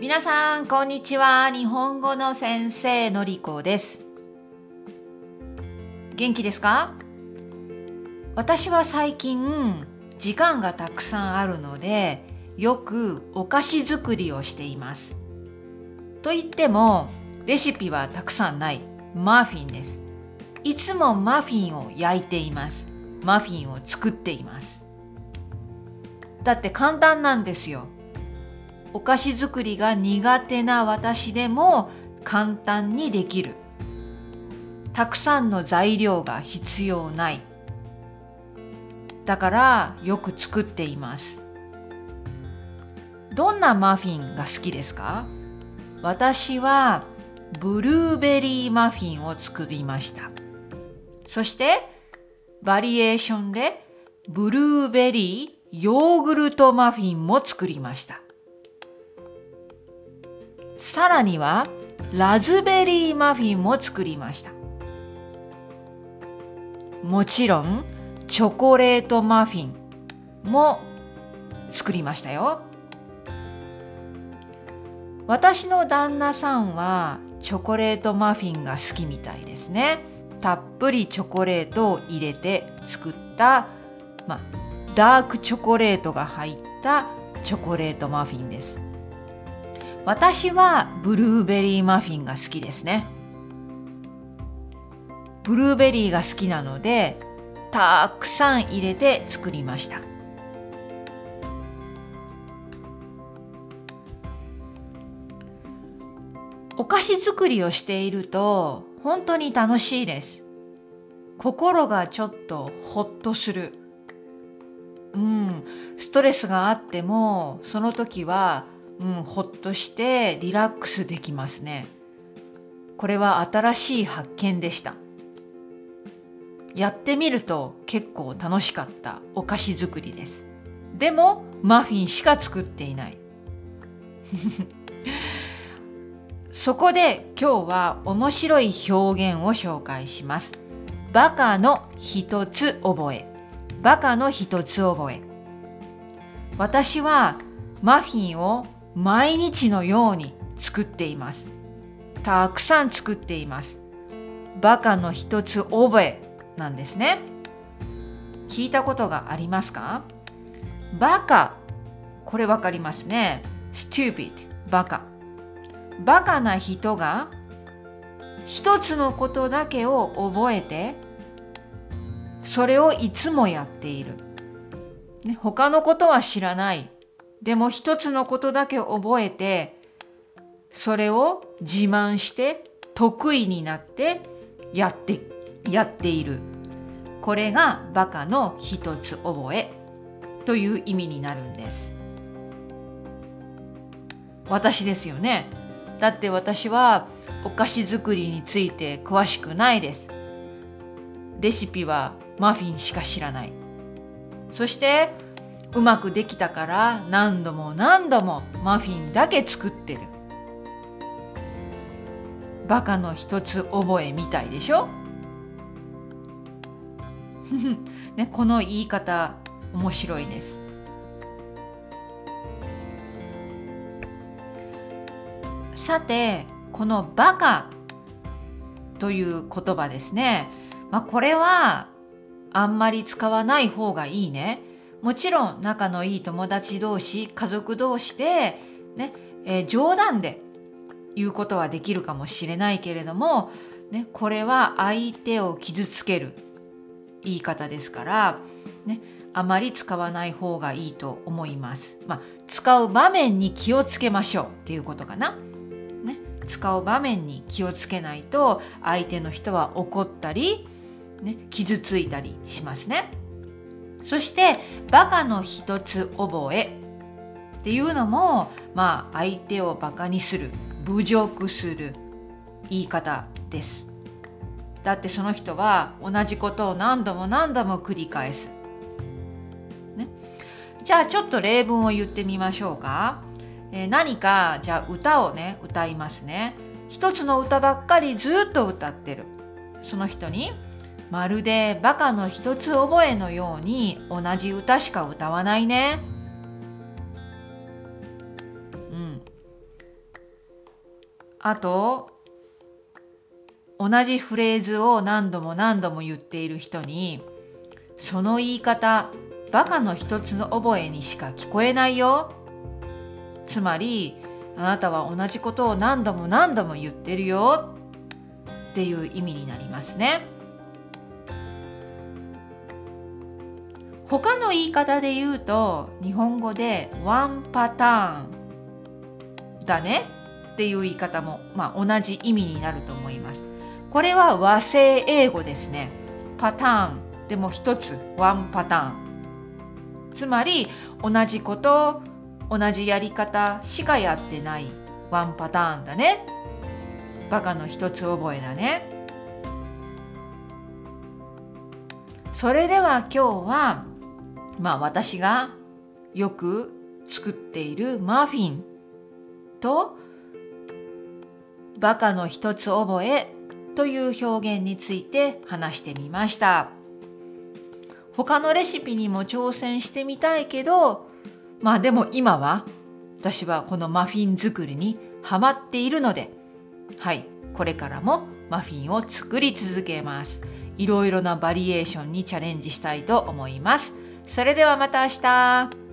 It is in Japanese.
皆さんこんにちは。日本語の先生のりこです。元気ですか？私は最近時間がたくさんあるのでよくお菓子作りをしています。と言ってもレシピはたくさんない。マフィンです。いつもマフィンを焼いています。マフィンを作っています。だって簡単なんですよ。お菓子作りが苦手な私でも簡単にできる。たくさんの材料が必要ない。だからよく作っています。どんなマフィンが好きですか？私はブルーベリーマフィンを作りました。そしてバリエーションでブルーベリーヨーグルトマフィンも作りました。さらにはラズベリーマフィンも作りました。もちろんチョコレートマフィンも作りましたよ。私の旦那さんはチョコレートマフィンが好きみたいですね。たっぷりチョコレートを入れて作った、まあ、ダークチョコレートが入ったチョコレートマフィンです。私はブルーベリーマフィンが好きですね。ブルーベリーが好きなのでたくさん入れて作りました。お菓子作りをしていると本当に楽しいです。心がちょっとほっとする。うん。ストレスがあってもその時はうん、ほっとしてリラックスできますね。これは新しい発見でした。やってみると結構楽しかったお菓子作りです。でもマフィンしか作っていない。そこで今日は面白い表現を紹介します。バカの一つ覚え。バカの一つ覚え。私はマフィンを毎日のように作っています。たくさん作っています。バカの一つ覚えなんですね。聞いたことがありますか？バカ。これわかりますね。stupid バカ。バカな人が一つのことだけを覚えてそれをいつもやっている。ね、他のことは知らないでも一つのことだけ覚えて、それを自慢して得意になってやって、やっている。これがバカの一つ覚えという意味になるんです。私ですよね。だって私はお菓子作りについて詳しくないです。レシピはマフィンしか知らない。そしてうまくできたから何度も何度もマフィンだけ作ってる。バカの一つ覚えみたいでしょ？ね、この言い方面白いです。さて、このバカという言葉ですね。まあ、これはあんまり使わない方がいいね。もちろん仲のいい友達同士家族同士でね、えー、冗談で言うことはできるかもしれないけれども、ね、これは相手を傷つける言い方ですから、ね、あまり使わない方がいいと思います。まあ、使う場面に気をつけましょうっていうことかな。ね、使う場面に気をつけないと相手の人は怒ったり、ね、傷ついたりしますね。そしてバカの一つ覚えっていうのもまあ相手をバカにする侮辱する言い方です。だってその人は同じことを何度も何度も繰り返す、ね、じゃあちょっと例文を言ってみましょうか、えー、何かじゃあ歌をね歌いますね。一つの歌ばっかりずっと歌ってる。その人に「まるでバカの一つ覚えのように同じ歌しか歌わないね。うん。あと同じフレーズを何度も何度も言っている人にその言い方バカの一つの覚えにしか聞こえないよつまりあなたは同じことを何度も何度も言ってるよっていう意味になりますね他の言い方で言うと日本語でワンパターン。だね。っていう言い方も、まあ、同じ意味になると思います。これは和製英語ですね。パターン。でも一つ。ワンパターン。つまり同じこと同じやり方しかやってない。ワンパターンだね。バカの一つ覚えだね。それでは今日はまあ私がよく作っているマフィンとバカの一つ覚えという表現について話してみました。他のレシピにも挑戦してみたいけどまあでも今は私はこのマフィン作りにハマっているのではいこれからもマフィンを作り続けます。いろいろなバリエーションにチャレンジしたいと思います。それではまた明日。